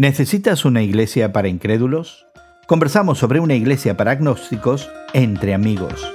¿Necesitas una iglesia para incrédulos? Conversamos sobre una iglesia para agnósticos entre amigos.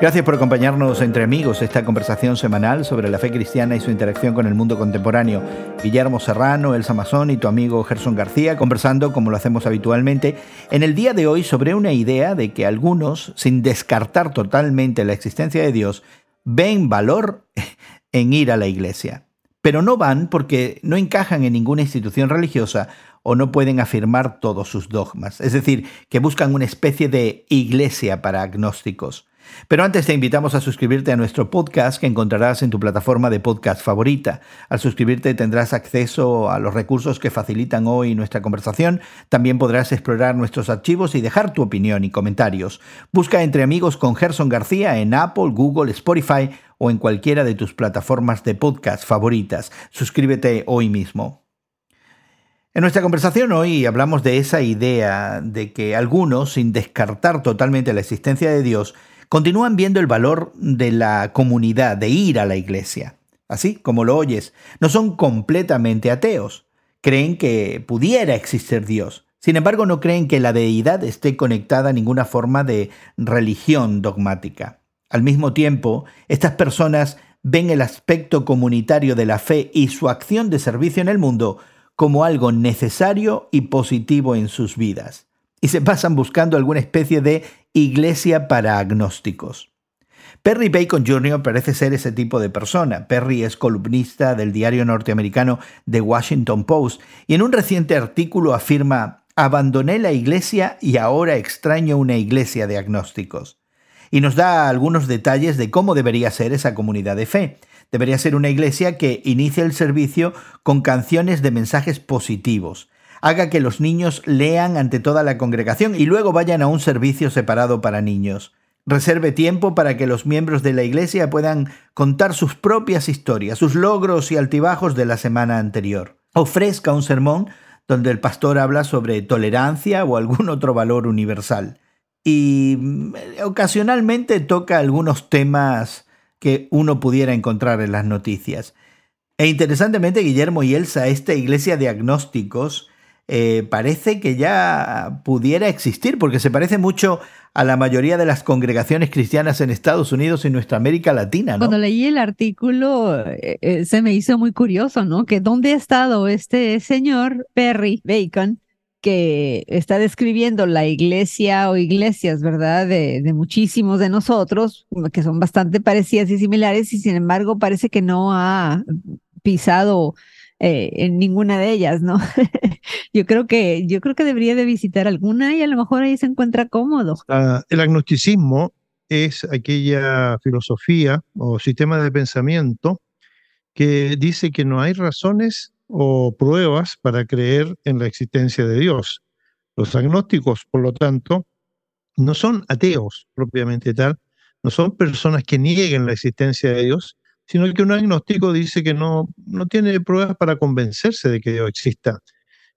Gracias por acompañarnos entre amigos esta conversación semanal sobre la fe cristiana y su interacción con el mundo contemporáneo. Guillermo Serrano, Elsa Mazón y tu amigo Gerson García conversando como lo hacemos habitualmente en el día de hoy sobre una idea de que algunos, sin descartar totalmente la existencia de Dios, ven valor en ir a la iglesia. Pero no van porque no encajan en ninguna institución religiosa o no pueden afirmar todos sus dogmas. Es decir, que buscan una especie de iglesia para agnósticos. Pero antes te invitamos a suscribirte a nuestro podcast que encontrarás en tu plataforma de podcast favorita. Al suscribirte tendrás acceso a los recursos que facilitan hoy nuestra conversación. También podrás explorar nuestros archivos y dejar tu opinión y comentarios. Busca entre amigos con Gerson García en Apple, Google, Spotify o en cualquiera de tus plataformas de podcast favoritas. Suscríbete hoy mismo. En nuestra conversación hoy hablamos de esa idea de que algunos, sin descartar totalmente la existencia de Dios, continúan viendo el valor de la comunidad, de ir a la iglesia. Así como lo oyes, no son completamente ateos. Creen que pudiera existir Dios. Sin embargo, no creen que la deidad esté conectada a ninguna forma de religión dogmática. Al mismo tiempo, estas personas ven el aspecto comunitario de la fe y su acción de servicio en el mundo como algo necesario y positivo en sus vidas y se pasan buscando alguna especie de iglesia para agnósticos. Perry Bacon Jr. parece ser ese tipo de persona. Perry es columnista del diario norteamericano The Washington Post y en un reciente artículo afirma, abandoné la iglesia y ahora extraño una iglesia de agnósticos. Y nos da algunos detalles de cómo debería ser esa comunidad de fe. Debería ser una iglesia que inicie el servicio con canciones de mensajes positivos, haga que los niños lean ante toda la congregación y luego vayan a un servicio separado para niños. Reserve tiempo para que los miembros de la iglesia puedan contar sus propias historias, sus logros y altibajos de la semana anterior. Ofrezca un sermón donde el pastor habla sobre tolerancia o algún otro valor universal. Y mm, ocasionalmente toca algunos temas que uno pudiera encontrar en las noticias. E interesantemente, Guillermo y Elsa, esta iglesia de agnósticos, eh, parece que ya pudiera existir, porque se parece mucho a la mayoría de las congregaciones cristianas en Estados Unidos y nuestra América Latina. Cuando leí el artículo, eh, eh, se me hizo muy curioso, ¿no? Que dónde ha estado este señor Perry Bacon que está describiendo la iglesia o iglesias, ¿verdad? De, de, muchísimos de nosotros, que son bastante parecidas y similares, y sin embargo parece que no ha pisado eh, en ninguna de ellas, ¿no? yo creo que yo creo que debería de visitar alguna y a lo mejor ahí se encuentra cómodo. el agnosticismo es aquella filosofía o sistema de pensamiento que dice que no hay razones o pruebas para creer en la existencia de Dios. Los agnósticos, por lo tanto, no son ateos propiamente tal, no son personas que nieguen la existencia de Dios, sino que un agnóstico dice que no, no tiene pruebas para convencerse de que Dios exista.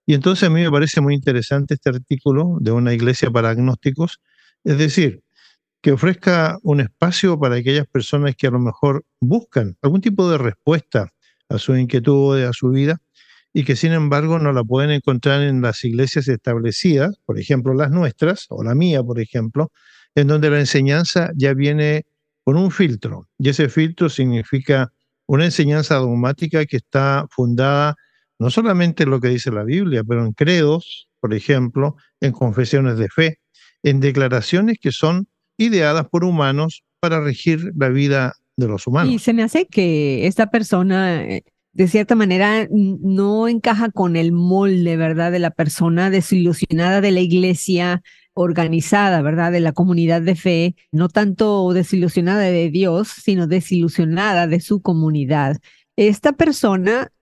Y entonces a mí me parece muy interesante este artículo de una iglesia para agnósticos, es decir, que ofrezca un espacio para aquellas personas que a lo mejor buscan algún tipo de respuesta a su inquietud, a su vida, y que sin embargo no la pueden encontrar en las iglesias establecidas, por ejemplo las nuestras, o la mía, por ejemplo, en donde la enseñanza ya viene con un filtro. Y ese filtro significa una enseñanza dogmática que está fundada no solamente en lo que dice la Biblia, pero en credos, por ejemplo, en confesiones de fe, en declaraciones que son ideadas por humanos para regir la vida de los humanos. Y se me hace que esta persona, eh, de cierta manera, no encaja con el molde, ¿verdad?, de la persona desilusionada de la iglesia, organizada, ¿verdad? De la comunidad de fe, no tanto desilusionada de Dios, sino desilusionada de su comunidad. Esta persona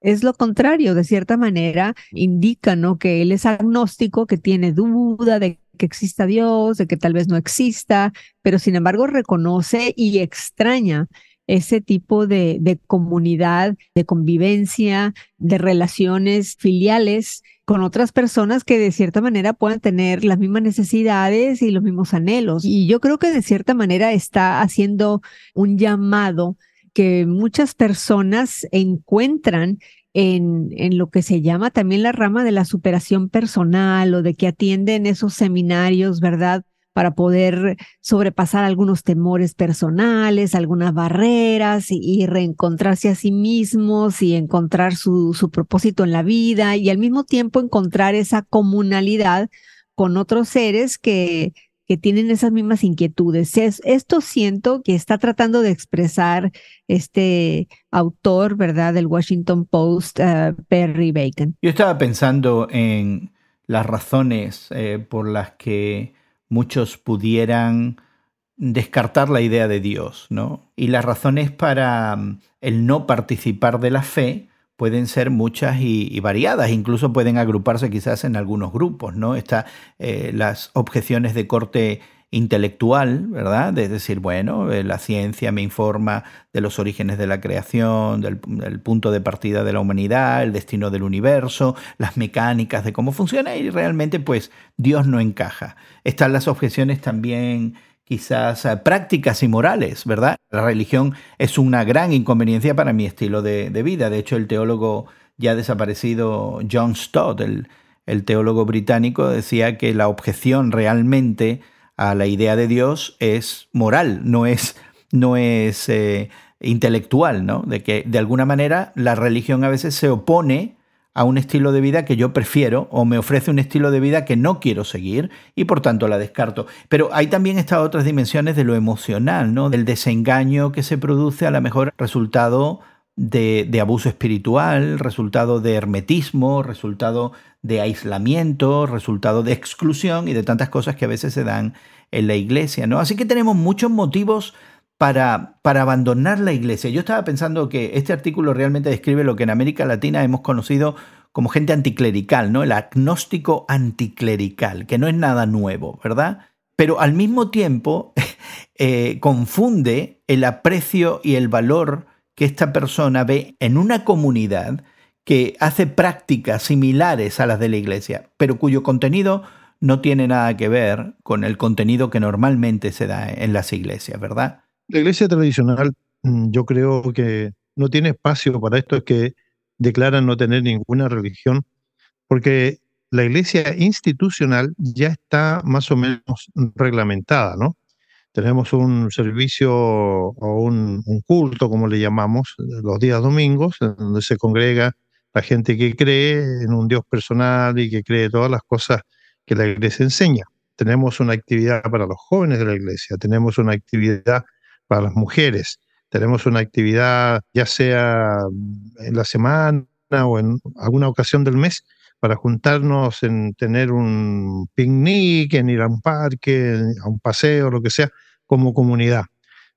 es lo contrario, de cierta manera, indica, ¿no? Que él es agnóstico, que tiene duda de que exista Dios, de que tal vez no exista, pero sin embargo reconoce y extraña ese tipo de, comunidad, de convivencia, de relaciones filiales con otras personas que de cierta manera puedan tener las mismas necesidades y los mismos anhelos. Y yo creo que de cierta manera está haciendo un llamado que muchas personas encuentran en, en, lo que se llama también la rama de la superación personal o de que atienden esos seminarios, ¿verdad? Para poder sobrepasar algunos temores personales, algunas barreras y, reencontrarse a sí mismos y encontrar su, su propósito en la vida y al mismo tiempo encontrar esa comunalidad con otros seres que que tienen esas mismas inquietudes. esto siento que está tratando de expresar este autor, ¿verdad?, del Washington Post, uh, Perry Bacon. Yo estaba pensando en las razones eh, por las que muchos pudieran descartar la idea de Dios, ¿no? Y las razones para mm, el no participar de la fe pueden ser muchas y, variadas, incluso pueden agruparse quizás en algunos grupos, ¿no? Está eh, las objeciones de corte intelectual, ¿verdad? Es decir, bueno, eh, la ciencia me informa de los orígenes de la creación, del, punto de partida de la humanidad, el destino del universo, las mecánicas de cómo funciona y realmente pues Dios no encaja. Están las objeciones también quizás eh, prácticas y morales, ¿verdad? La religión es una gran inconveniencia para mi estilo de, vida. De hecho, el teólogo ya desaparecido John Stott, el, teólogo británico, decía que la objeción realmente a la idea de Dios es moral, no es, no es eh, intelectual, ¿no? De que de alguna manera la religión a veces se opone a un estilo de vida que yo prefiero o me ofrece un estilo de vida que no quiero seguir y por tanto la descarto. Pero hay también estas otras dimensiones de lo emocional, ¿no? Del desengaño que se produce a lo mejor resultado de, abuso espiritual, resultado de hermetismo, resultado de aislamiento, resultado de exclusión y de tantas cosas que a veces se dan en la iglesia, ¿no? Así que tenemos muchos motivos para, para, abandonar la iglesia. Yo estaba pensando que este artículo realmente describe lo que en América Latina hemos conocido como gente anticlerical, ¿no? El agnóstico anticlerical, que no es nada nuevo, ¿verdad? Pero al mismo tiempo eh, confunde el aprecio y el valor que esta persona ve en una comunidad que hace prácticas similares a las de la iglesia, pero cuyo contenido no tiene nada que ver con el contenido que normalmente se da en las iglesias, ¿verdad? La iglesia tradicional, mm, yo creo que no tiene espacio para estos que declaran no tener ninguna religión, porque la iglesia institucional ya está más o menos reglamentada, ¿no? Tenemos un servicio o un, culto, como le llamamos, los días domingos, donde se congrega la gente que cree en un Dios personal y que cree todas las cosas que la iglesia enseña. Tenemos una actividad para los jóvenes de la iglesia, tenemos una actividad para las mujeres. Tenemos una actividad, ya sea en la semana o en alguna ocasión del mes, para juntarnos en tener un picnic, en ir a un parque, a un paseo, lo que sea, como comunidad.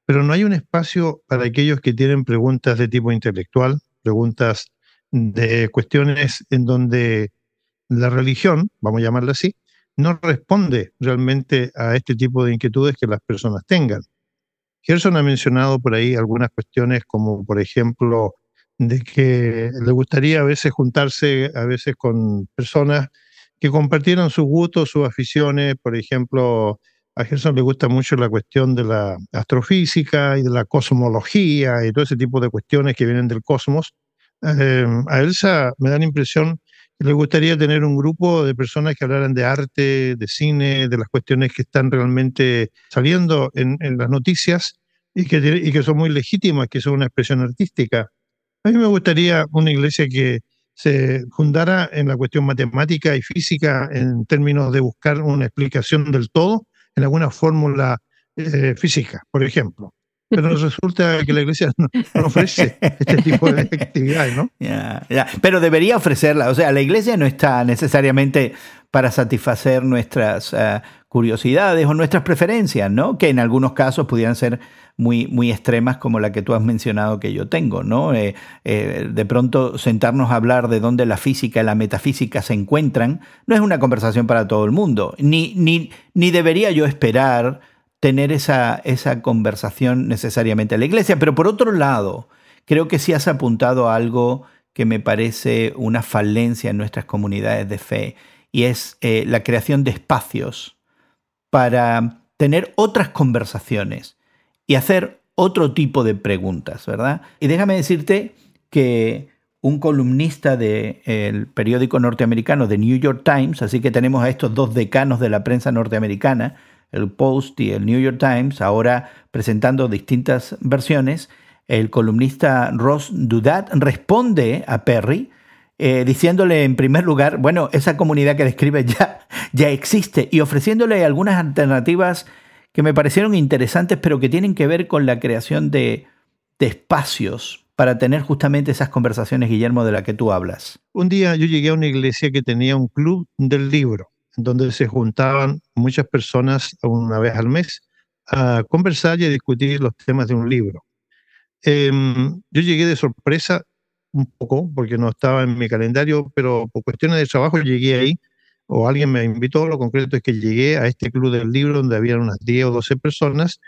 Pero no hay un espacio para aquellos que tienen preguntas de tipo intelectual, preguntas de cuestiones en donde la religión, vamos a llamarla así, no responde realmente a este tipo de inquietudes que las personas tengan. Gerson ha mencionado por ahí algunas cuestiones como, por ejemplo, de que le gustaría a veces juntarse a veces con personas que compartieran sus gustos, sus aficiones. Por ejemplo, a Gerson le gusta mucho la cuestión de la astrofísica y de la cosmología y todo ese tipo de cuestiones que vienen del cosmos. Eh, a Elsa me da la impresión le gustaría tener un grupo de personas que hablaran de arte, de cine, de las cuestiones que están realmente saliendo en, las noticias y que, y que son muy legítimas, que son una expresión artística. A mí me gustaría una iglesia que se fundara en la cuestión matemática y física en términos de buscar una explicación del todo en alguna fórmula eh, física, por ejemplo pero resulta que la iglesia no, ofrece este tipo de actividades, ¿no? Pero debería ofrecerla. O sea, la iglesia no está necesariamente para satisfacer nuestras eh, curiosidades o nuestras preferencias, ¿no? Que en algunos casos pudieran ser muy, muy extremas como la que tú has mencionado que yo tengo, ¿no? Eh, eh, de pronto sentarnos a hablar de dónde la física y la metafísica se encuentran no es una conversación para todo el mundo, ni, ni, ni debería yo esperar tener esa, esa conversación necesariamente en la iglesia. Pero por otro lado, creo que sí has apuntado a algo que me parece una falencia en nuestras comunidades de fe, y es eh, la creación de espacios para tener otras conversaciones y hacer otro tipo de preguntas, ¿verdad? Y déjame decirte que un columnista del periódico norteamericano The New York Times, así que tenemos a estos dos decanos de la prensa norteamericana, el Post y el New York Times, ahora presentando distintas versiones, el columnista Ross Dudat responde a Perry eh, diciéndole en primer lugar, bueno, esa comunidad que describe ya, ya existe y ofreciéndole algunas alternativas que me parecieron interesantes, pero que tienen que ver con la creación de, de espacios para tener justamente esas conversaciones, Guillermo, de la que tú hablas. Un día yo llegué a una iglesia que tenía un club del libro, donde se juntaban muchas personas una vez al mes a conversar y a discutir los temas de un libro. Em, yo llegué de sorpresa un poco, porque no estaba en mi calendario, pero por cuestiones de trabajo llegué ahí, o alguien me invitó, lo concreto es que llegué a este club del libro donde había unas 10 o 12 personas,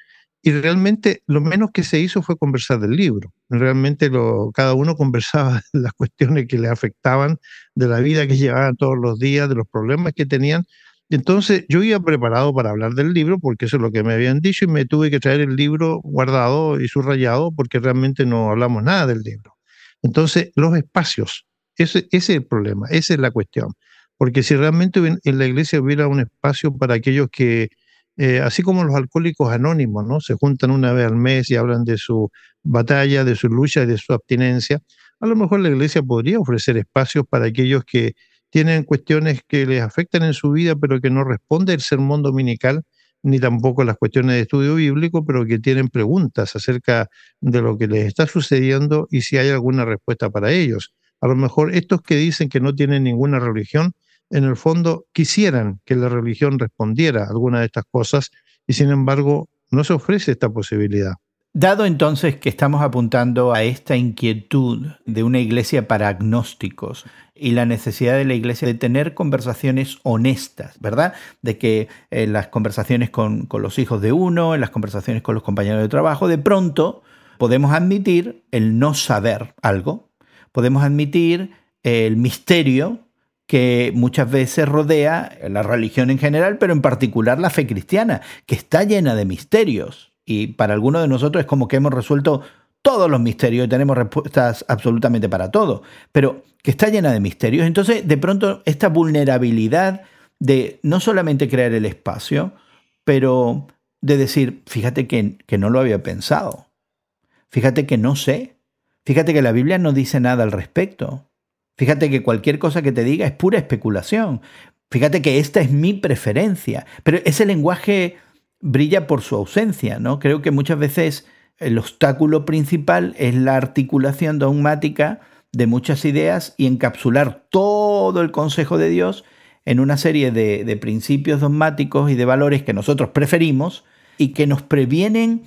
y realmente lo menos que se hizo fue conversar del libro. Realmente cada uno conversaba las cuestiones que le afectaban, de la vida que llevaban todos los días, de los problemas que tenían, entonces yo iba preparado para hablar del libro porque eso es lo que me habían dicho y me tuve que traer el libro guardado y subrayado porque realmente no hablamos nada del libro. Entonces los espacios, ese, es el problema, esa es la cuestión. Porque si realmente en la iglesia hubiera un espacio para aquellos que, eh, así como los alcohólicos anónimos, ¿no? Se juntan una vez al mes y hablan de su batalla, de su lucha y de su abstinencia, a lo mejor la iglesia podría ofrecer espacios para aquellos que tienen cuestiones que les afectan en su vida, pero que no responde el sermón dominical, ni tampoco las cuestiones de estudio bíblico, pero que tienen preguntas acerca de lo que les está sucediendo y si hay alguna respuesta para ellos. A lo mejor estos que dicen que no tienen ninguna religión, en el fondo quisieran que la religión respondiera a alguna de estas cosas y sin embargo no se ofrece esta posibilidad. Dado entonces que estamos apuntando a esta inquietud de una iglesia para agnósticos y la necesidad de la iglesia de tener conversaciones honestas, ¿verdad? De que en las conversaciones con, con los hijos de uno, en las conversaciones con los compañeros de trabajo, de pronto podemos admitir el no saber algo, podemos admitir el misterio que muchas veces rodea la religión en general, pero en particular la fe cristiana, que está llena de misterios y para algunos de nosotros es como que hemos resuelto todos los misterios y tenemos respuestas absolutamente para todo, pero que está llena de misterios. Entonces, de pronto, esta vulnerabilidad de no solamente crear el espacio, pero de decir, fíjate que, que no lo había pensado, fíjate que no sé, fíjate que la Biblia no dice nada al respecto, fíjate que cualquier cosa que te diga es pura especulación, fíjate que esta es mi preferencia, pero ese lenguaje brilla por su ausencia, ¿no? Creo que muchas veces el obstáculo principal es la articulación dogmática de muchas ideas y encapsular todo el consejo de Dios en una serie de, de principios dogmáticos y de valores que nosotros preferimos y que nos previenen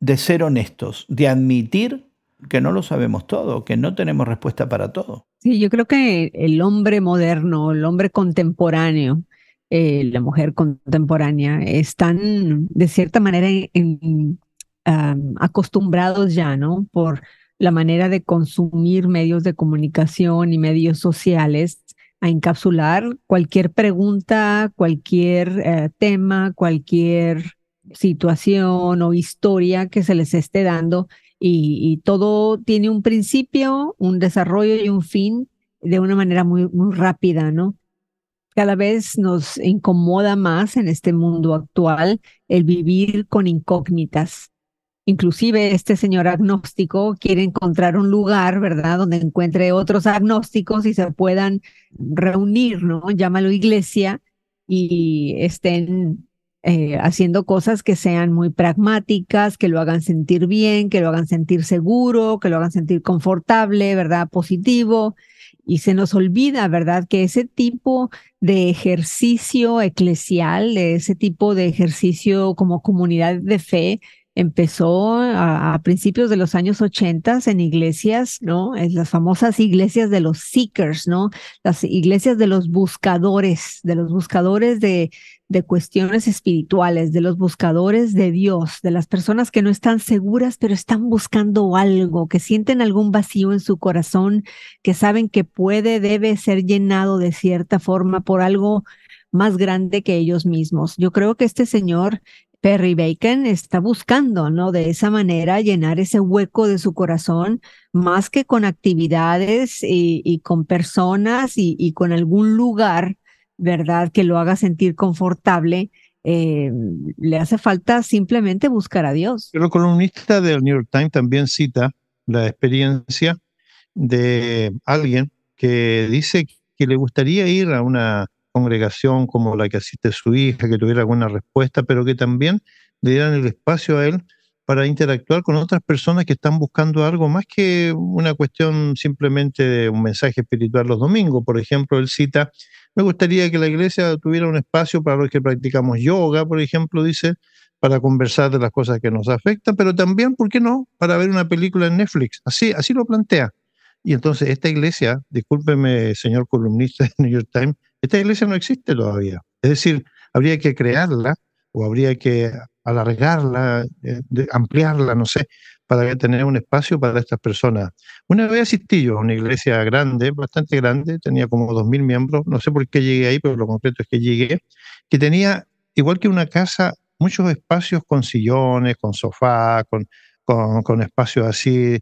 de ser honestos, de admitir que no lo sabemos todo, que no tenemos respuesta para todo. Sí, yo creo que el hombre moderno, el hombre contemporáneo, eh, la mujer contemporánea están de cierta manera acostumbrados ya, ¿no? Por la manera de consumir medios de comunicación y medios sociales a encapsular cualquier pregunta, cualquier eh, tema, cualquier situación o historia que se les esté dando y, todo tiene un principio, un desarrollo y un fin de una manera muy, muy rápida, ¿no? Cada vez nos incomoda más en este mundo actual el vivir con incógnitas. Inclusive este señor agnóstico quiere encontrar un lugar, ¿verdad?, donde encuentre otros agnósticos y se puedan reunir, ¿no? Llámalo iglesia y estén eh, haciendo cosas que sean muy pragmáticas, que lo hagan sentir bien, que lo hagan sentir seguro, que lo hagan sentir confortable, ¿verdad? Positivo y se nos olvida, ¿verdad?, que ese tipo de ejercicio eclesial, de ese tipo de ejercicio como comunidad de fe, empezó a, principios de los años 80 en iglesias, ¿no? En las famosas iglesias de los seekers, ¿no? Las iglesias de los buscadores, de los buscadores de, de cuestiones espirituales, de los buscadores de Dios, de las personas que no están seguras, pero están buscando algo, que sienten algún vacío en su corazón, que saben que puede, debe ser llenado de cierta forma por algo más grande que ellos mismos. Yo creo que este señor Perry Bacon está buscando, ¿no? De esa manera llenar ese hueco de su corazón, más que con actividades y, con personas y, con algún lugar, ¿verdad? Que lo haga sentir confortable. Eh, le hace falta simplemente buscar a Dios. El columnista del New York Times también cita la experiencia de alguien que dice que le gustaría ir a una congregación como la que asiste su hija, que tuviera alguna respuesta, pero que también le dieran el espacio a él para interactuar con otras personas que están buscando algo más que una cuestión simplemente de un mensaje espiritual los domingos. Por ejemplo, él cita, me gustaría que la iglesia tuviera un espacio para los que practicamos yoga, por ejemplo, dice, para conversar de las cosas que nos afectan, pero también, ¿por qué no?, para ver una película en Netflix. Así, así lo plantea. Y entonces esta iglesia, discúlpeme, señor columnista de New York Times, esta iglesia no existe todavía. Es decir, habría que crearla o habría que alargarla, eh, ampliarla, no sé, para tener un espacio para estas personas. Una vez asistí yo a una iglesia grande, bastante grande, tenía como dos mil miembros, no sé por qué llegué ahí, pero lo concreto es que llegué, que tenía, igual que una casa, muchos espacios con sillones, con sofá, con, con, espacios así,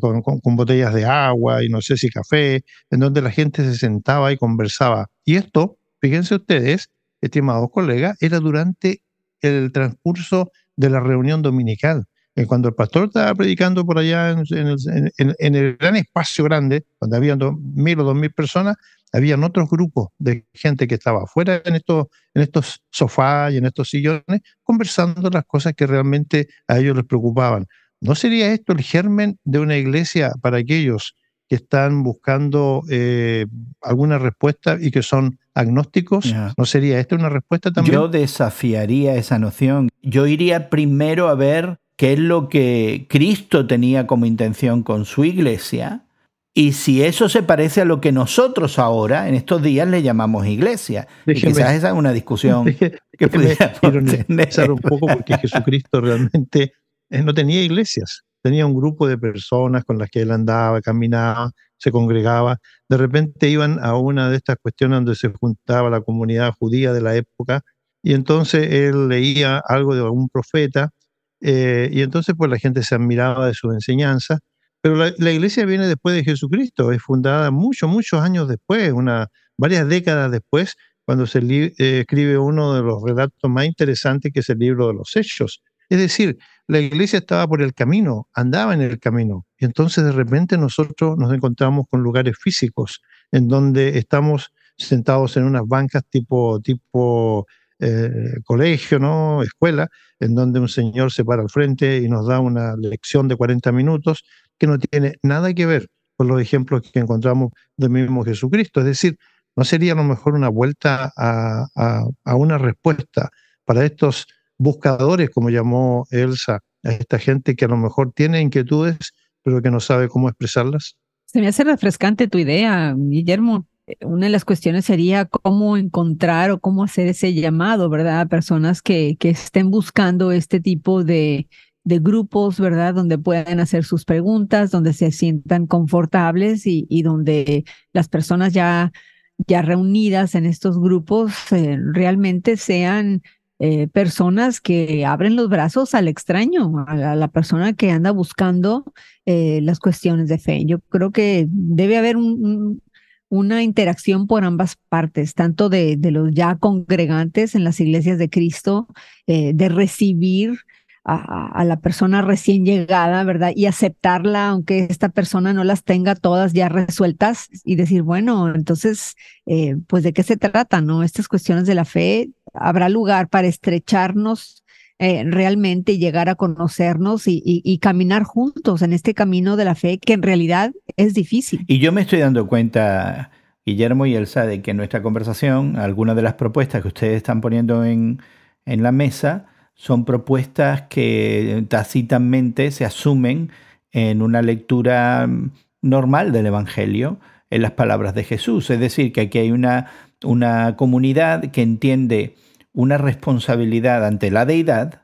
con, botellas de agua y no sé si café, en donde la gente se sentaba y conversaba. Y esto, fíjense ustedes, estimados colegas, era durante el transcurso de la reunión dominical. Eh, cuando el pastor estaba predicando por allá en, el, gran espacio grande, donde había mil o dos mil personas, habían otros grupos de gente que estaba afuera en estos, en estos sofás y en estos sillones, conversando las cosas que realmente a ellos les preocupaban. ¿No sería esto el germen de una iglesia para aquellos que están buscando eh, alguna respuesta y que son agnósticos? ¿No sería esto una respuesta también? Yo desafiaría esa noción. Yo iría primero a ver qué es lo que Cristo tenía como intención con su iglesia y si eso se parece a lo que nosotros ahora, en estos días, le llamamos iglesia. y quizás esa es una discusión que pudiéramos un poco porque Jesucristo realmente eh, no tenía iglesias. Tenía un grupo de personas con las que él andaba, caminaba, se congregaba. De repente iban a una de estas cuestiones donde se juntaba la comunidad judía de la época y entonces él leía algo de algún profeta eh, y entonces pues la gente se admiraba de sus enseñanzas pero la, iglesia viene después de Jesucristo, es fundada muchos, muchos años después, una, varias décadas después, cuando se eh, escribe uno de los relatos más interesantes que es el libro de los Hechos. Es decir, la iglesia estaba por el camino, andaba en el camino, y entonces de repente nosotros nos encontramos con lugares físicos en donde estamos sentados en unas bancas tipo, tipo eh, colegio, ¿no? escuela, en donde un señor se para al frente y nos da una lección de 40 minutos que no tiene nada que ver con los ejemplos que encontramos del mismo Jesucristo. Es decir, ¿no sería a lo mejor una vuelta a, una respuesta para estos buscadores, como llamó Elsa, a esta gente que a lo mejor tiene inquietudes, pero que no sabe cómo expresarlas? Se me hace refrescante tu idea, Guillermo. Una de las cuestiones sería cómo encontrar o cómo hacer ese llamado, ¿verdad? A personas que, que estén buscando este tipo de, de grupos, ¿verdad? Donde pueden hacer sus preguntas, donde se sientan confortables y, y donde las personas ya, ya reunidas en estos grupos eh, realmente sean eh, personas que abren los brazos al extraño, a la, persona que anda buscando eh, las cuestiones de fe. Yo creo que debe haber una interacción por ambas partes, tanto de, los ya congregantes en las iglesias de Cristo, de recibir a, la persona recién llegada, ¿verdad? Y aceptarla, aunque esta persona no las tenga todas ya resueltas y decir, bueno, entonces, eh, pues de qué se trata, ¿no? Estas cuestiones de la fe, habrá lugar para estrecharnos eh, realmente llegar a conocernos y, caminar juntos en este camino de la fe que en realidad es difícil. Y yo me estoy dando cuenta, Guillermo y Elsa, de que en nuestra conversación, algunas de las propuestas que ustedes están poniendo en, la mesa, son propuestas que tácitamente se asumen en una lectura normal del Evangelio, en las palabras de Jesús. Es decir, que aquí hay una comunidad que entiende una responsabilidad ante la deidad,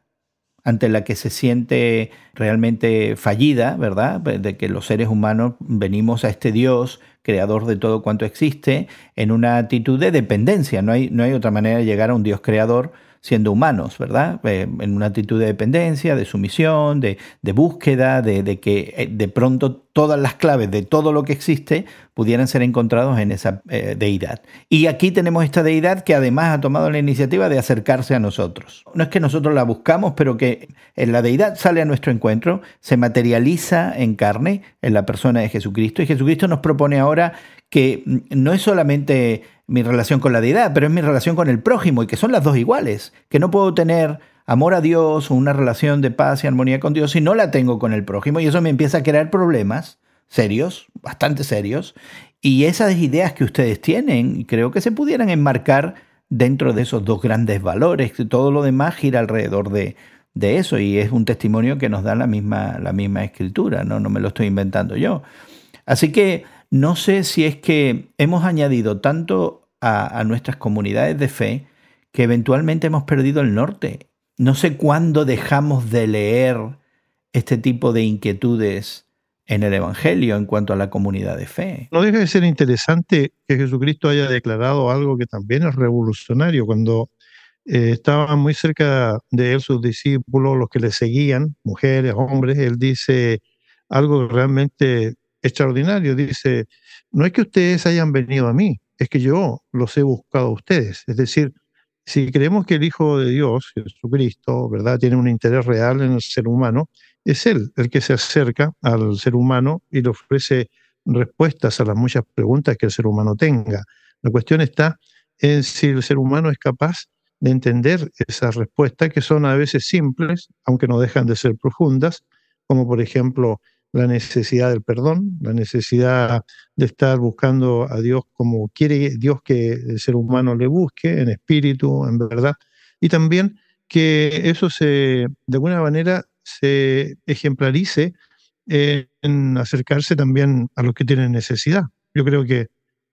ante la que se siente realmente fallida, ¿verdad? De que los seres humanos venimos a este Dios, creador de todo cuanto existe, en una actitud de dependencia. No hay, no hay otra manera de llegar a un Dios creador siendo humanos, ¿verdad? Eh, en una actitud de dependencia, de sumisión, de, búsqueda, de, que eh, de pronto todas las claves de todo lo que existe pudieran ser encontrados en esa eh, deidad. Y aquí tenemos esta deidad que además ha tomado la iniciativa de acercarse a nosotros. No es que nosotros la buscamos, pero que la deidad sale a nuestro encuentro, se materializa en carne en la persona de Jesucristo y Jesucristo nos propone ahora que no es solamente mi relación con la deidad, pero es mi relación con el prójimo y que son las dos iguales, que no puedo tener amor a Dios o una relación de paz y armonía con Dios si no la tengo con el prójimo y eso me empieza a crear problemas serios, bastante serios, y esas ideas que ustedes tienen creo que se pudieran enmarcar dentro de esos dos grandes valores, todo lo demás gira alrededor de, de eso y es un testimonio que nos da la misma, la misma escritura, ¿no? no me lo estoy inventando yo. Así que no sé si es que hemos añadido tanto a, nuestras comunidades de fe que eventualmente hemos perdido el norte. No sé cuándo dejamos de leer este tipo de inquietudes en el Evangelio en cuanto a la comunidad de fe. No deja de ser interesante que Jesucristo haya declarado algo que también es revolucionario. Cuando eh, estaban muy cerca de él sus discípulos, los que le seguían, mujeres, hombres, él dice algo realmente extraordinario. Dice, no es que ustedes hayan venido a mí, es que yo los he buscado a ustedes. Es decir, si creemos que el Hijo de Dios, Jesucristo, ¿verdad?, tiene un interés real en el ser humano, es Él el que se acerca al ser humano y le ofrece respuestas a las muchas preguntas que el ser humano tenga. La cuestión está en si el ser humano es capaz de entender esas respuestas que son a veces simples, aunque no dejan de ser profundas, como por ejemplo la necesidad del perdón, la necesidad de estar buscando a Dios como quiere Dios que el ser humano le busque, en espíritu, en verdad, y también que eso se, de alguna manera, se ejemplarice en acercarse también a los que tienen necesidad. Yo creo que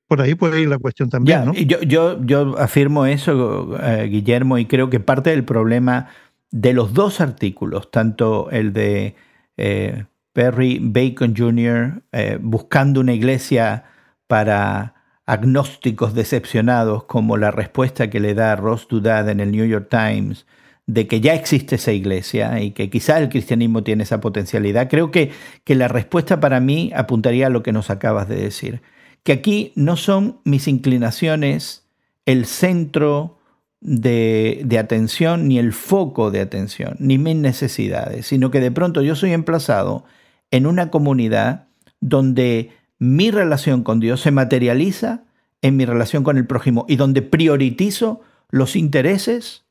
por ahí puede ir la cuestión también. ¿no? yo, yo, yo afirmo eso, eh, Guillermo, y creo que parte del problema de los dos artículos, tanto el de eh, Perry Bacon Jr., eh, buscando una iglesia para agnósticos decepcionados, como la respuesta que le da Ross Dudad en el New York Times, de que ya existe esa iglesia y que quizá el cristianismo tiene esa potencialidad, creo que, que la respuesta para mí apuntaría a lo que nos acabas de decir, que aquí no son mis inclinaciones el centro de, de, atención, ni el foco de atención, ni mis necesidades, sino que de pronto yo soy emplazado en una comunidad donde mi relación con Dios se materializa en mi relación con el prójimo y donde priorizo los intereses,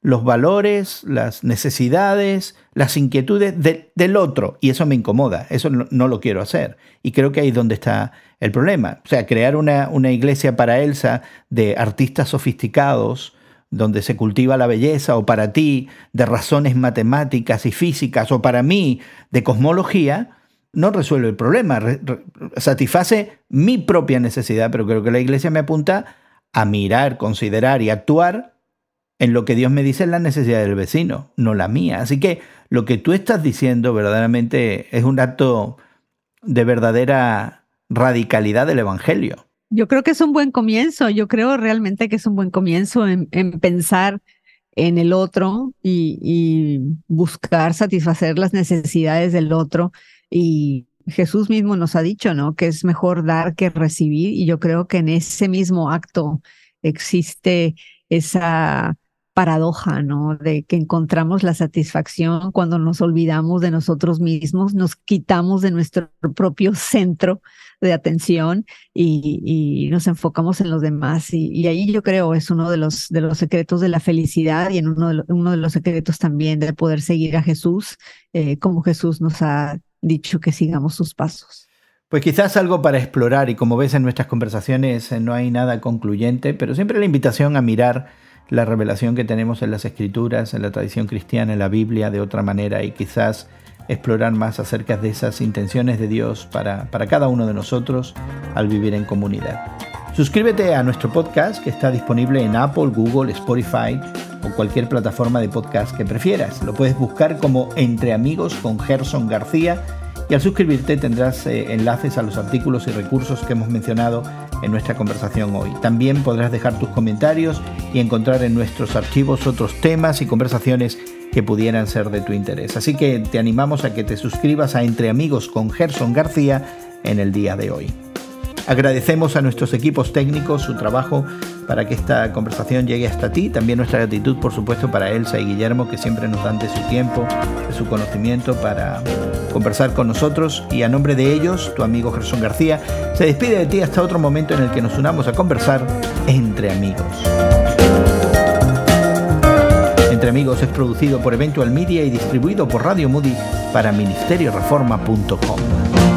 los valores, las necesidades, las inquietudes del otro. Y eso me incomoda, eso no, lo quiero hacer. Y creo que ahí es donde está el problema. O sea, crear una, una iglesia para Elsa de artistas sofisticados, donde se cultiva la belleza, o para ti de razones matemáticas y físicas, o para mí de cosmología, no resuelve el problema, satisface mi propia necesidad, pero creo que la iglesia me apunta a mirar, considerar y actuar en lo que Dios me dice es la necesidad del vecino, no la mía. Así que lo que tú estás diciendo verdaderamente es un acto de verdadera radicalidad del Evangelio. Yo creo que es un buen comienzo, yo creo realmente que es un buen comienzo en, pensar en el otro y, buscar satisfacer las necesidades del otro. Y Jesús mismo nos ha dicho, ¿no? Que es mejor dar que recibir. Y yo creo que en ese mismo acto existe esa paradoja, ¿no? De que encontramos la satisfacción cuando nos olvidamos de nosotros mismos, nos quitamos de nuestro propio centro de atención y, nos enfocamos en los demás. Y, ahí yo creo es uno de los, de los secretos de la felicidad y en uno de, uno de los secretos también de poder seguir a Jesús, eh, como Jesús nos ha dicho que sigamos sus pasos. Pues quizás algo para explorar y como ves en nuestras conversaciones eh, no hay nada concluyente, pero siempre la invitación a mirar la revelación que tenemos en las escrituras, en la tradición cristiana, en la Biblia de otra manera y quizás explorar más acerca de esas intenciones de Dios para, para cada uno de nosotros al vivir en comunidad. Suscríbete a nuestro podcast que está disponible en Apple, Google, Spotify o cualquier plataforma de podcast que prefieras. Lo puedes buscar como Entre Amigos con Gerson García y al suscribirte tendrás eh, enlaces a los artículos y recursos que hemos mencionado en nuestra conversación hoy. También podrás dejar tus comentarios y encontrar en nuestros archivos otros temas y conversaciones que pudieran ser de tu interés. Así que te animamos a que te suscribas a Entre Amigos con Gerson García en el día de hoy. Agradecemos a nuestros equipos técnicos su trabajo para que esta conversación llegue hasta ti. También nuestra gratitud, por supuesto, para Elsa y Guillermo, que siempre nos dan de su tiempo, de su conocimiento para conversar con nosotros. Y a nombre de ellos, tu amigo Gerson García se despide de ti hasta otro momento en el que nos unamos a conversar entre amigos. Entre Amigos es producido por Eventual Media y distribuido por Radio Moody para ministerioreforma.com.